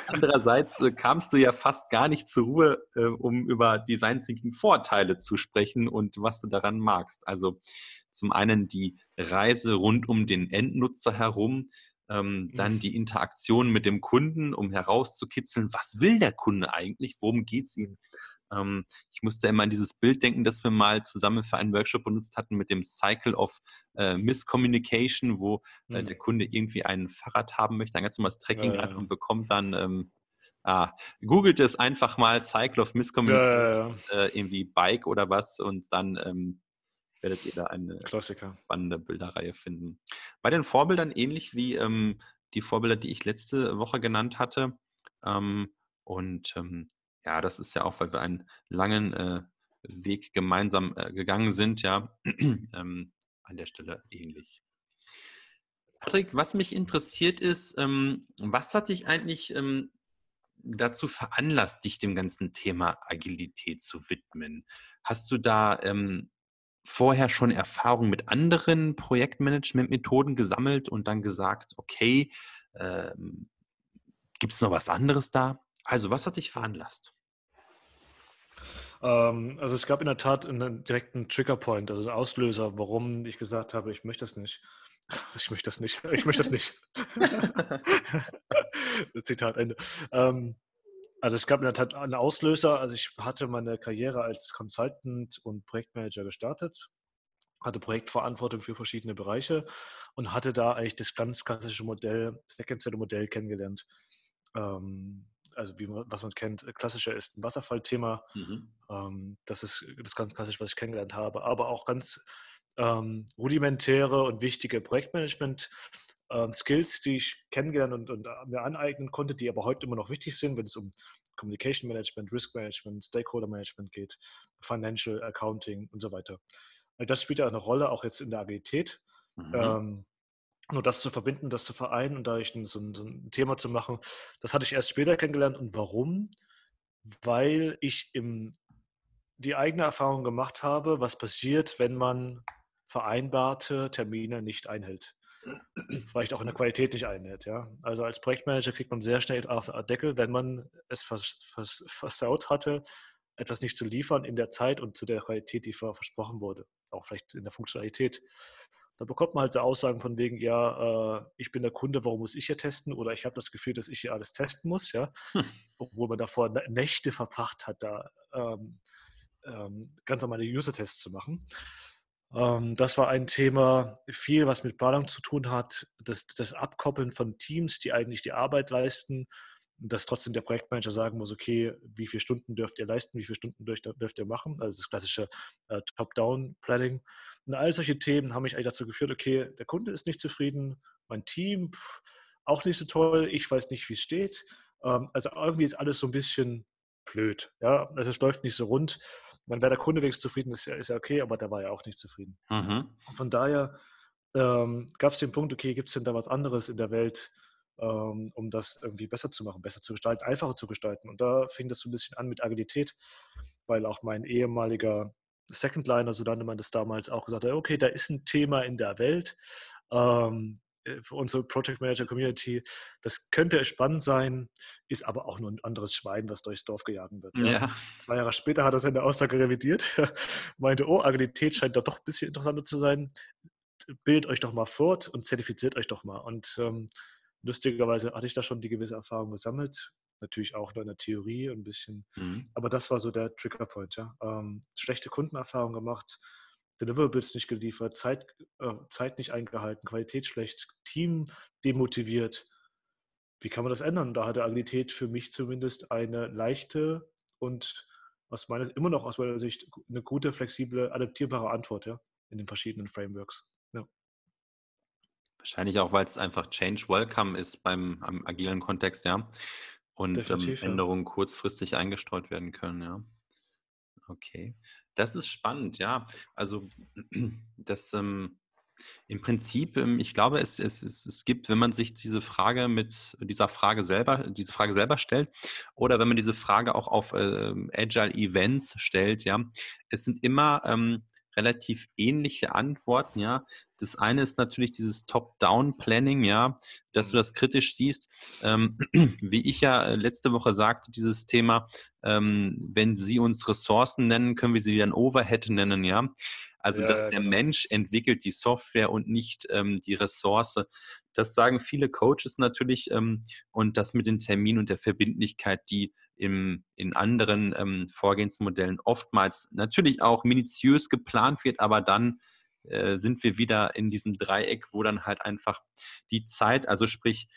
Andererseits äh, kamst du ja fast gar nicht zur Ruhe, äh, um über Design Thinking Vorteile zu sprechen und was du daran magst. Also zum einen die Reise rund um den Endnutzer herum, ähm, dann mhm. die Interaktion mit dem Kunden, um herauszukitzeln, was will der Kunde eigentlich, worum geht es ihm. Ähm, ich musste immer an dieses Bild denken, das wir mal zusammen für einen Workshop benutzt hatten mit dem Cycle of äh, Miscommunication, wo äh, mhm. der Kunde irgendwie ein Fahrrad haben möchte, ein ganz normales Trekkingrad ja, ja. und bekommt dann ähm, Ah, googelt es einfach mal Cycle of Miscommunication, ja, ja, ja. Äh, irgendwie Bike oder was und dann ähm, werdet ihr da eine Klassiker. spannende Bilderreihe finden. Bei den Vorbildern ähnlich wie ähm, die Vorbilder, die ich letzte Woche genannt hatte. Ähm, und ähm, ja, das ist ja auch, weil wir einen langen äh, Weg gemeinsam äh, gegangen sind, ja, ähm, an der Stelle ähnlich. Patrick, was mich interessiert ist, ähm, was hat dich eigentlich ähm, dazu veranlasst, dich dem ganzen Thema Agilität zu widmen? Hast du da ähm, vorher schon Erfahrung mit anderen Projektmanagement-Methoden gesammelt und dann gesagt, okay, ähm, gibt es noch was anderes da? Also, was hat dich veranlasst? Ähm, also es gab in der Tat einen direkten Triggerpoint, also einen Auslöser, warum ich gesagt habe, ich möchte das nicht. Ich möchte das nicht. Ich möchte das nicht. Zitat Ende. Ähm, also es gab in der Tat einen Auslöser. Also ich hatte meine Karriere als Consultant und Projektmanager gestartet, hatte Projektverantwortung für verschiedene Bereiche und hatte da eigentlich das ganz klassische Modell, Second Modell kennengelernt. Ähm, also wie man, was man kennt, klassischer ist ein Wasserfallthema. Mhm. Ähm, das ist das ganz klassisch, was ich kennengelernt habe, aber auch ganz ähm, rudimentäre und wichtige Projektmanagement ähm, Skills, die ich kennengelernt und, und, mir aneignen konnte, die aber heute immer noch wichtig sind, wenn es um Communication Management, Risk Management, Stakeholder Management geht, Financial Accounting und so weiter. Das spielt ja eine Rolle, auch jetzt in der Agilität. Mhm. Ähm, nur das zu verbinden, das zu vereinen und da ich so ein, so ein, Thema zu machen, das hatte ich erst später kennengelernt. Und warum? Weil ich im, die eigene Erfahrung gemacht habe, was passiert, wenn man vereinbarte Termine nicht einhält vielleicht auch in der Qualität nicht einhält. Ja? Also als Projektmanager kriegt man sehr schnell auf den Deckel, wenn man es vers vers versaut hatte, etwas nicht zu liefern in der Zeit und zu der Qualität, die versprochen wurde. Auch vielleicht in der Funktionalität. Da bekommt man halt so Aussagen von wegen, ja, äh, ich bin der Kunde, warum muss ich hier testen? Oder ich habe das Gefühl, dass ich hier alles testen muss, ja. Hm. Obwohl man davor Nächte verbracht hat, da ähm, ähm, ganz normale User-Tests zu machen. Ähm, das war ein Thema, viel, was mit Planung zu tun hat, das, das Abkoppeln von Teams, die eigentlich die Arbeit leisten, dass trotzdem der Projektmanager sagen muss, okay, wie viele Stunden dürft ihr leisten, wie viele Stunden dürft, dürft ihr machen, also das klassische äh, Top-Down-Planning. Und all solche Themen haben mich eigentlich dazu geführt, okay, der Kunde ist nicht zufrieden, mein Team pff, auch nicht so toll, ich weiß nicht, wie es steht. Ähm, also irgendwie ist alles so ein bisschen blöd. Ja? Also es läuft nicht so rund. Wenn der Kunde wenigstens zufrieden ist, ist ja okay, aber der war ja auch nicht zufrieden. Mhm. Von daher ähm, gab es den Punkt, okay, gibt es denn da was anderes in der Welt, ähm, um das irgendwie besser zu machen, besser zu gestalten, einfacher zu gestalten. Und da fing das so ein bisschen an mit Agilität, weil auch mein ehemaliger Secondliner, so nannte man das damals, auch gesagt hat, okay, da ist ein Thema in der Welt, ähm, äh, für unsere Project Manager Community. Das könnte spannend sein, ist aber auch nur ein anderes Schwein, was durchs Dorf gejagt wird. Ja. Ja. Zwei Jahre später hat er seine Aussage revidiert, meinte, oh, Agilität scheint da doch ein bisschen interessanter zu sein. Bildet euch doch mal fort und zertifiziert euch doch mal. Und ähm, lustigerweise hatte ich da schon die gewisse Erfahrung gesammelt. Natürlich auch in der Theorie ein bisschen. Mhm. Aber das war so der Triggerpoint. Ja. Ähm, schlechte Kundenerfahrung gemacht, Deliverables nicht geliefert, Zeit, äh, Zeit nicht eingehalten, Qualität schlecht, Team demotiviert. Wie kann man das ändern? Da hatte Agilität für mich zumindest eine leichte und aus meiner, immer noch aus meiner Sicht eine gute, flexible, adaptierbare Antwort ja, in den verschiedenen Frameworks. Ja. Wahrscheinlich auch, weil es einfach Change Welcome ist beim agilen Kontext, ja. Und ähm, Änderungen ja. kurzfristig eingestreut werden können, ja. Okay. Das ist spannend, ja. Also das ähm, im Prinzip, ähm, ich glaube, es, es, es, es gibt, wenn man sich diese Frage mit dieser Frage selber, diese Frage selber stellt, oder wenn man diese Frage auch auf äh, Agile Events stellt, ja, es sind immer ähm, relativ ähnliche Antworten, ja. Das eine ist natürlich dieses Top-Down-Planning, ja, dass du mhm. das kritisch siehst. Ähm, wie ich ja äh, letzte Woche sagte, dieses Thema, ähm, wenn Sie uns Ressourcen nennen, können wir sie dann Overhead nennen, ja. Also, ja, dass der genau. Mensch entwickelt die Software und nicht ähm, die Ressource. Das sagen viele Coaches natürlich ähm, und das mit den Terminen und der Verbindlichkeit, die im, in anderen ähm, Vorgehensmodellen oftmals natürlich auch minutiös geplant wird, aber dann äh, sind wir wieder in diesem Dreieck, wo dann halt einfach die Zeit, also sprich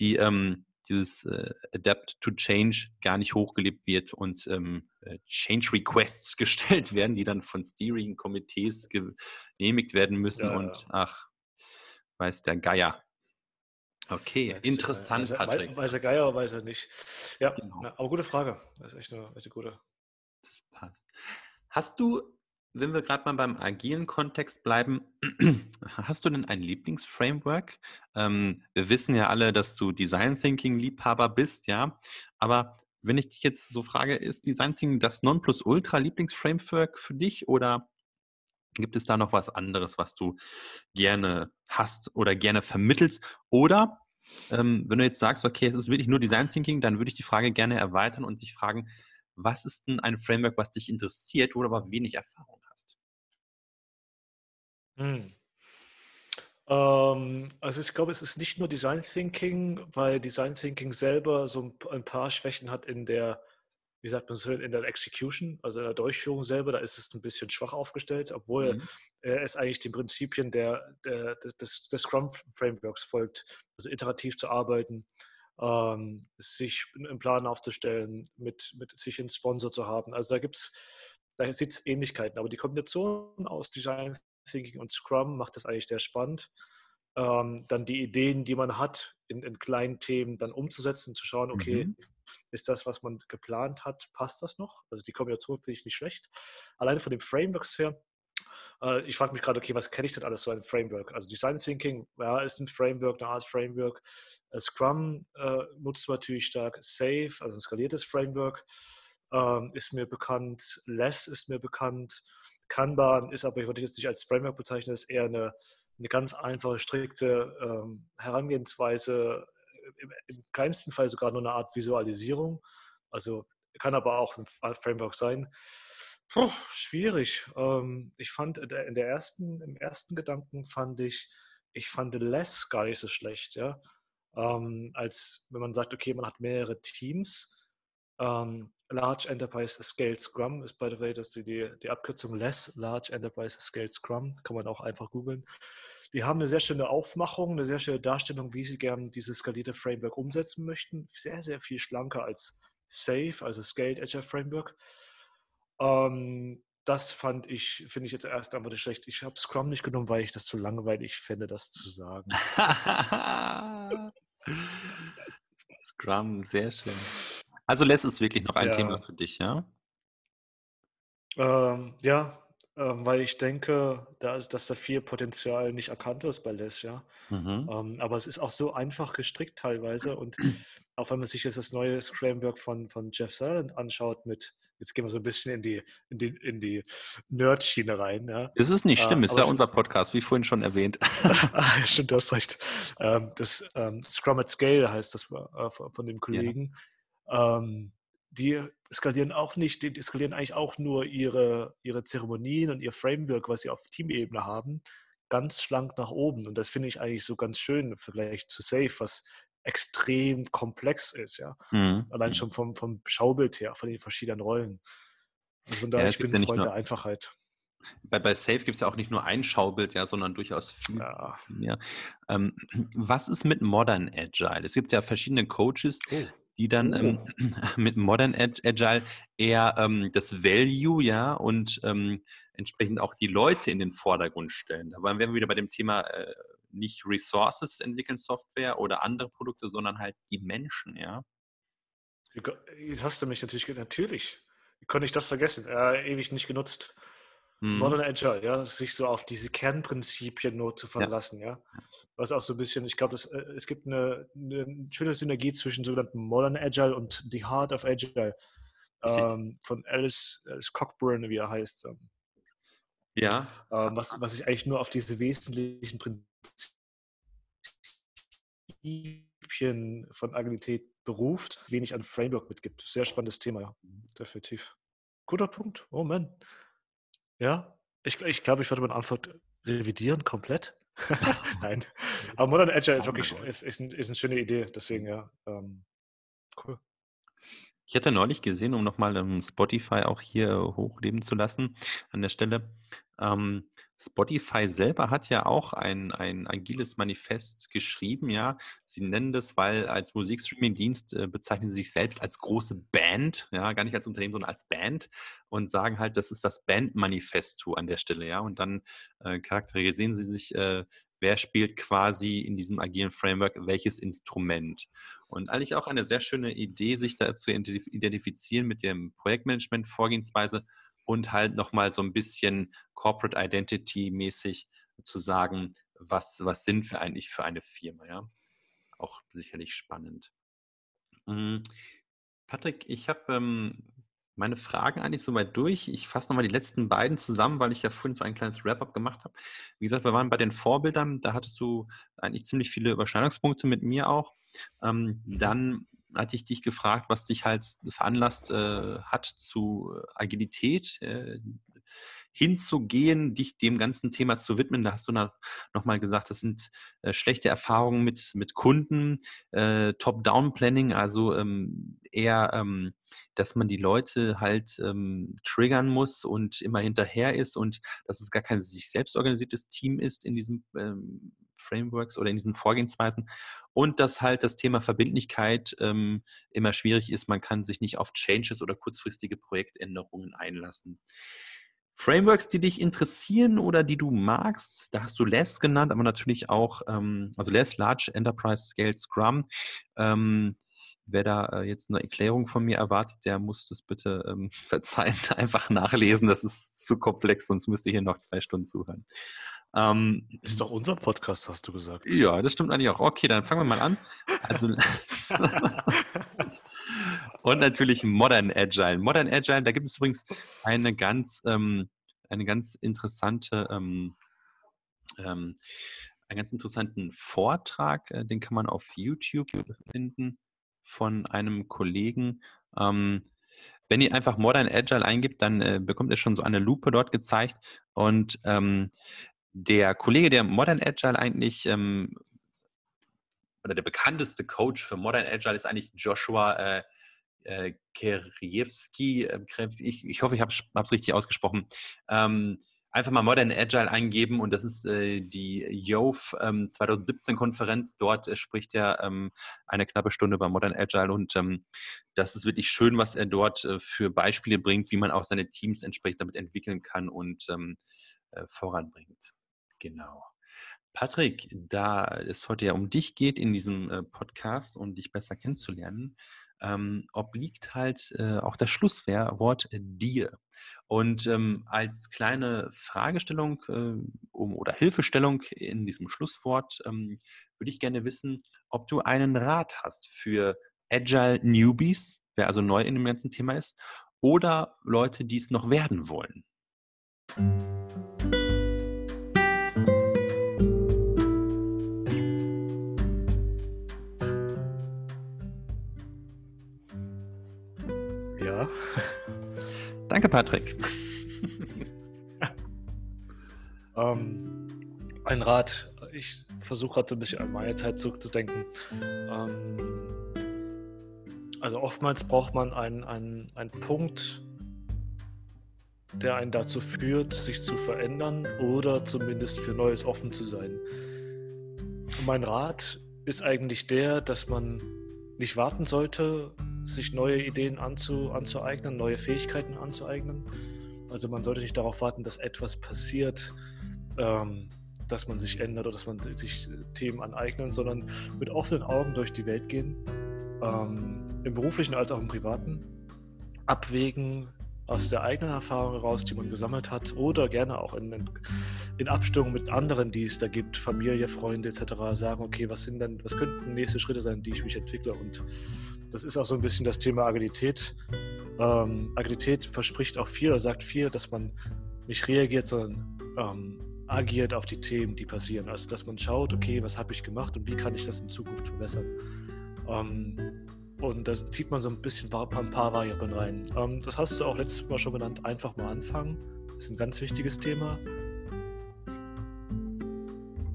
die, ähm, dieses äh, Adapt to Change gar nicht hochgelebt wird und ähm, äh, Change Requests gestellt werden, die dann von Steering-Komitees genehmigt werden müssen ja, und ach, weiß der Geier. Okay, weiß interessant, der, Patrick. Weiß der Geier, oder weiß er nicht. Ja, genau. aber gute Frage. Das ist echt eine, echt eine gute. Das passt. Hast du wenn wir gerade mal beim agilen Kontext bleiben, hast du denn ein Lieblingsframework? Ähm, wir wissen ja alle, dass du Design Thinking Liebhaber bist, ja. Aber wenn ich dich jetzt so frage, ist Design Thinking das Nonplusultra Lieblingsframework für dich oder gibt es da noch was anderes, was du gerne hast oder gerne vermittelst? Oder ähm, wenn du jetzt sagst, okay, es ist wirklich nur Design Thinking, dann würde ich die Frage gerne erweitern und dich fragen, was ist denn ein Framework, was dich interessiert, wo du aber wenig Erfahrung hm. Ähm, also ich glaube, es ist nicht nur Design Thinking, weil Design Thinking selber so ein paar Schwächen hat in der, wie sagt man so, in der Execution, also in der Durchführung selber. Da ist es ein bisschen schwach aufgestellt, obwohl mhm. es eigentlich den Prinzipien der, der, des, des Scrum-Frameworks folgt, also iterativ zu arbeiten, ähm, sich einen Plan aufzustellen, mit, mit sich einen Sponsor zu haben. Also da gibt es da sieht es Ähnlichkeiten, aber die Kombination aus Design Thinking und Scrum macht das eigentlich sehr spannend. Ähm, dann die Ideen, die man hat, in, in, kleinen Themen dann umzusetzen, zu schauen, okay, mhm. ist das, was man geplant hat, passt das noch? Also die Kombination finde ich nicht schlecht. Alleine von den Frameworks her, äh, ich frage mich gerade, okay, was kenne ich denn alles so ein Framework? Also Design Thinking, ja, ist ein Framework, eine Art Framework. Äh, Scrum äh, nutzt man natürlich stark. Safe, also ein skaliertes Framework, ähm, ist mir bekannt. Less ist mir bekannt. Kanban ist aber, ich würde jetzt nicht als Framework bezeichnen, ist eher eine, eine ganz einfache, strikte ähm, Herangehensweise, im, im, kleinsten Fall sogar nur eine Art Visualisierung. Also kann aber auch ein Framework sein. Puh, schwierig. Ähm, ich fand in der ersten, im ersten Gedanken fand ich, ich fand Less gar nicht so schlecht, ja. Ähm, als wenn man sagt, okay, man hat mehrere Teams. Ähm, Large Enterprise Scale Scrum ist, by the way, das ist die, die Abkürzung Less Large Enterprise Scale Scrum. Kann man auch einfach googeln. Die haben eine sehr schöne Aufmachung, eine sehr schöne Darstellung, wie sie gerne dieses skalierte Framework umsetzen möchten. Sehr, sehr viel schlanker als Safe, also Scaled Agile Framework. Ähm, das fand ich, finde ich jetzt erst einmal nicht schlecht. Ich habe Scrum nicht genommen, weil ich das zu langweilig fände, das zu sagen. Scrum, sehr schön. Also lässt es wirklich noch ein ja. Thema für dich, ja? Ähm, ja, ähm, weil ich denke, da ist, dass da viel Potenzial nicht erkannt ist bei Les, ja. Mhm. Ähm, aber es ist auch so einfach gestrickt teilweise und auch wenn man sich jetzt das neue Framework von, von Jeff Sutherland anschaut mit, jetzt gehen wir so ein bisschen in die, in die, in die Nerd-Schiene rein. Ja. Das ist nicht schlimm, äh, ist ja unser Podcast, wie vorhin schon erwähnt. ah, stimmt, du hast recht. Ähm, das ähm, Scrum at Scale heißt das äh, von dem Kollegen. Ähm, die skalieren auch nicht, die skalieren eigentlich auch nur ihre, ihre Zeremonien und ihr Framework, was sie auf Teamebene haben, ganz schlank nach oben. Und das finde ich eigentlich so ganz schön im Vergleich zu Safe, was extrem komplex ist, ja. Mhm. Allein mhm. schon vom, vom Schaubild her, von den verschiedenen Rollen. Und von daher, ja, ich bin ein Freund der Einfachheit. Bei, bei Safe gibt es ja auch nicht nur ein Schaubild, ja, sondern durchaus viel ja. mehr. Ähm, was ist mit Modern Agile? Es gibt ja verschiedene Coaches, oh die dann ähm, mit Modern Agile eher ähm, das Value, ja, und ähm, entsprechend auch die Leute in den Vordergrund stellen. Da wären wir wieder bei dem Thema äh, nicht Resources entwickeln Software oder andere Produkte, sondern halt die Menschen, ja. Jetzt hast du mich natürlich, natürlich, wie konnte ich das vergessen? Äh, ewig nicht genutzt. Hm. Modern Agile, ja, sich so auf diese Kernprinzipien nur zu verlassen, ja. ja. Was auch so ein bisschen, ich glaube, äh, es gibt eine, eine, schöne Synergie zwischen sogenannten Modern Agile und The Heart of Agile ähm, von Alice, Alice Cockburn, wie er heißt. Ähm. Ja. Ähm, was, was sich eigentlich nur auf diese wesentlichen Prinzipien von Agilität beruft, wenig an Framework mitgibt. Sehr spannendes Thema, ja. definitiv. Guter Punkt. Oh Mann. Ja, ich, ich glaube, ich würde meine Antwort revidieren komplett. Nein. Aber Modern Agile ist wirklich ist, ist, ist eine schöne Idee. Deswegen, ja, ähm, cool. Ich hatte neulich gesehen, um nochmal um Spotify auch hier hochleben zu lassen, an der Stelle. Ähm, Spotify selber hat ja auch ein, ein agiles Manifest geschrieben, ja. Sie nennen das, weil als Musikstreaming-Dienst äh, bezeichnen sie sich selbst als große Band, ja, gar nicht als Unternehmen, sondern als Band und sagen halt, das ist das Band-Manifesto an der Stelle, ja. Und dann äh, charakterisieren sie sich, äh, wer spielt quasi in diesem agilen Framework welches Instrument. Und eigentlich auch eine sehr schöne Idee, sich da zu identifizieren mit dem Projektmanagement-Vorgehensweise und halt nochmal so ein bisschen Corporate Identity mäßig zu sagen, was, was sind wir eigentlich für eine Firma, ja. Auch sicherlich spannend. Hm, Patrick, ich habe ähm, meine Fragen eigentlich soweit durch. Ich fasse nochmal die letzten beiden zusammen, weil ich ja vorhin so ein kleines Wrap-up gemacht habe. Wie gesagt, wir waren bei den Vorbildern, da hattest du eigentlich ziemlich viele Überschneidungspunkte mit mir auch. Ähm, mhm. dann hatte ich dich gefragt, was dich halt veranlasst äh, hat zu Agilität äh, hinzugehen, dich dem ganzen Thema zu widmen. Da hast du nochmal gesagt, das sind äh, schlechte Erfahrungen mit, mit Kunden, äh, Top-Down-Planning, also ähm, eher, ähm, dass man die Leute halt ähm, triggern muss und immer hinterher ist und dass es gar kein sich selbst organisiertes Team ist in diesen ähm, Frameworks oder in diesen Vorgehensweisen und dass halt das Thema Verbindlichkeit ähm, immer schwierig ist. Man kann sich nicht auf Changes oder kurzfristige Projektänderungen einlassen. Frameworks, die dich interessieren oder die du magst, da hast du LESS genannt, aber natürlich auch, ähm, also LESS, Large Enterprise Scale Scrum. Ähm, wer da äh, jetzt eine Erklärung von mir erwartet, der muss das bitte ähm, verzeihen, einfach nachlesen. Das ist zu komplex, sonst müsst ihr hier noch zwei Stunden zuhören. Ähm, ist doch unser Podcast, hast du gesagt. Ja, das stimmt eigentlich auch. Okay, dann fangen wir mal an. Also, und natürlich Modern Agile. Modern Agile, da gibt es übrigens eine ganz, ähm, eine ganz interessante, ähm, ähm, einen ganz interessanten Vortrag, äh, den kann man auf YouTube finden von einem Kollegen. Ähm, wenn ihr einfach Modern Agile eingibt, dann äh, bekommt ihr schon so eine Lupe dort gezeigt und ähm, der Kollege, der Modern Agile eigentlich, ähm, oder der bekannteste Coach für Modern Agile ist eigentlich Joshua äh, äh, Kerjewski, äh, ich, ich hoffe, ich habe es richtig ausgesprochen. Ähm, einfach mal Modern Agile eingeben und das ist äh, die YOF ähm, 2017-Konferenz. Dort äh, spricht er ähm, eine knappe Stunde über Modern Agile und ähm, das ist wirklich schön, was er dort äh, für Beispiele bringt, wie man auch seine Teams entsprechend damit entwickeln kann und ähm, äh, voranbringt. Genau. Patrick, da es heute ja um dich geht in diesem äh, Podcast und dich besser kennenzulernen, ähm, obliegt halt äh, auch das Schlusswort dir. Und ähm, als kleine Fragestellung äh, um, oder Hilfestellung in diesem Schlusswort ähm, würde ich gerne wissen, ob du einen Rat hast für Agile Newbies, wer also neu in dem ganzen Thema ist, oder Leute, die es noch werden wollen. Danke, Patrick. ähm, ein Rat. Ich versuche gerade so ein bisschen an meine Zeit zurückzudenken. Ähm, also oftmals braucht man einen, einen, einen Punkt, der einen dazu führt, sich zu verändern oder zumindest für Neues offen zu sein. mein Rat ist eigentlich der, dass man nicht warten sollte, sich neue Ideen anzu, anzueignen, neue Fähigkeiten anzueignen. Also man sollte nicht darauf warten, dass etwas passiert, ähm, dass man sich ändert oder dass man sich Themen aneignet, sondern mit offenen Augen durch die Welt gehen, ähm, im beruflichen als auch im privaten, abwägen aus der eigenen Erfahrung heraus, die man gesammelt hat, oder gerne auch in, in, in Abstimmung mit anderen, die es da gibt, Familie, Freunde etc., sagen, okay, was sind denn, was könnten nächste Schritte sein, die ich mich entwickle und das ist auch so ein bisschen das Thema Agilität. Ähm, Agilität verspricht auch viel, sagt viel, dass man nicht reagiert, sondern ähm, agiert auf die Themen, die passieren. Also dass man schaut, okay, was habe ich gemacht und wie kann ich das in Zukunft verbessern. Ähm, und da zieht man so ein bisschen ein paar Variablen rein. Ähm, das hast du auch letztes Mal schon genannt, einfach mal anfangen. Das ist ein ganz wichtiges Thema.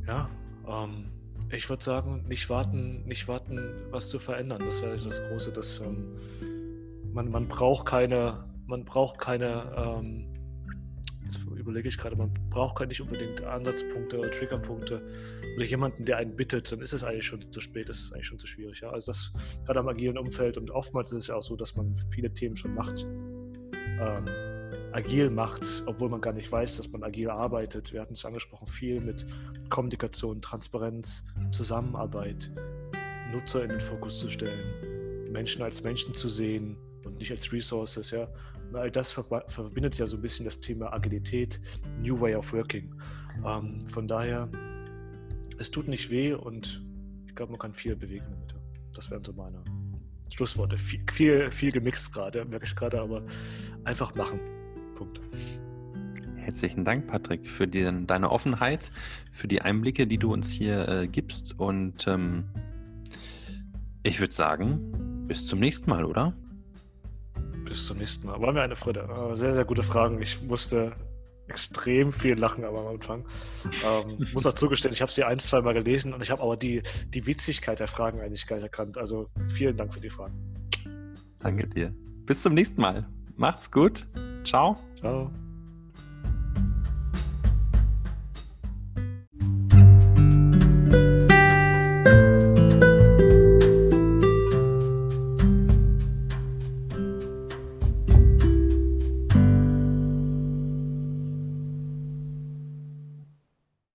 Ja, ähm, ich würde sagen, nicht warten, nicht warten, was zu verändern. Das wäre das Große. Dass, ähm, man, man braucht keine, man braucht keine, ähm, jetzt überlege ich gerade, man braucht nicht unbedingt Ansatzpunkte oder Triggerpunkte oder jemanden, der einen bittet, dann ist es eigentlich schon zu spät, ist es eigentlich schon zu schwierig. Ja? Also das gerade am agilen Umfeld und oftmals ist es ja auch so, dass man viele Themen schon macht. Ähm, agil macht, obwohl man gar nicht weiß, dass man agil arbeitet. Wir hatten es angesprochen, viel mit Kommunikation, Transparenz, Zusammenarbeit, Nutzer in den Fokus zu stellen, Menschen als Menschen zu sehen und nicht als Resources. Ja. Und all das verbindet ja so ein bisschen das Thema Agilität, New Way of Working. Ähm, von daher, es tut nicht weh und ich glaube, man kann viel bewegen damit. Das wären so meine Schlussworte. Viel, viel, viel gemixt gerade, merke ich gerade, aber einfach machen. Punkt. Herzlichen Dank, Patrick, für die, deine Offenheit, für die Einblicke, die du uns hier äh, gibst. Und ähm, ich würde sagen, bis zum nächsten Mal, oder? Bis zum nächsten Mal. War mir eine Freude. Äh, sehr, sehr gute Fragen. Ich musste extrem viel lachen aber am Anfang. Ähm, muss auch zugestehen, ich habe sie ein, zwei Mal gelesen und ich habe aber die, die Witzigkeit der Fragen eigentlich gar nicht erkannt. Also vielen Dank für die Fragen. Danke dir. Bis zum nächsten Mal. Macht's gut. Ciao. Ciao.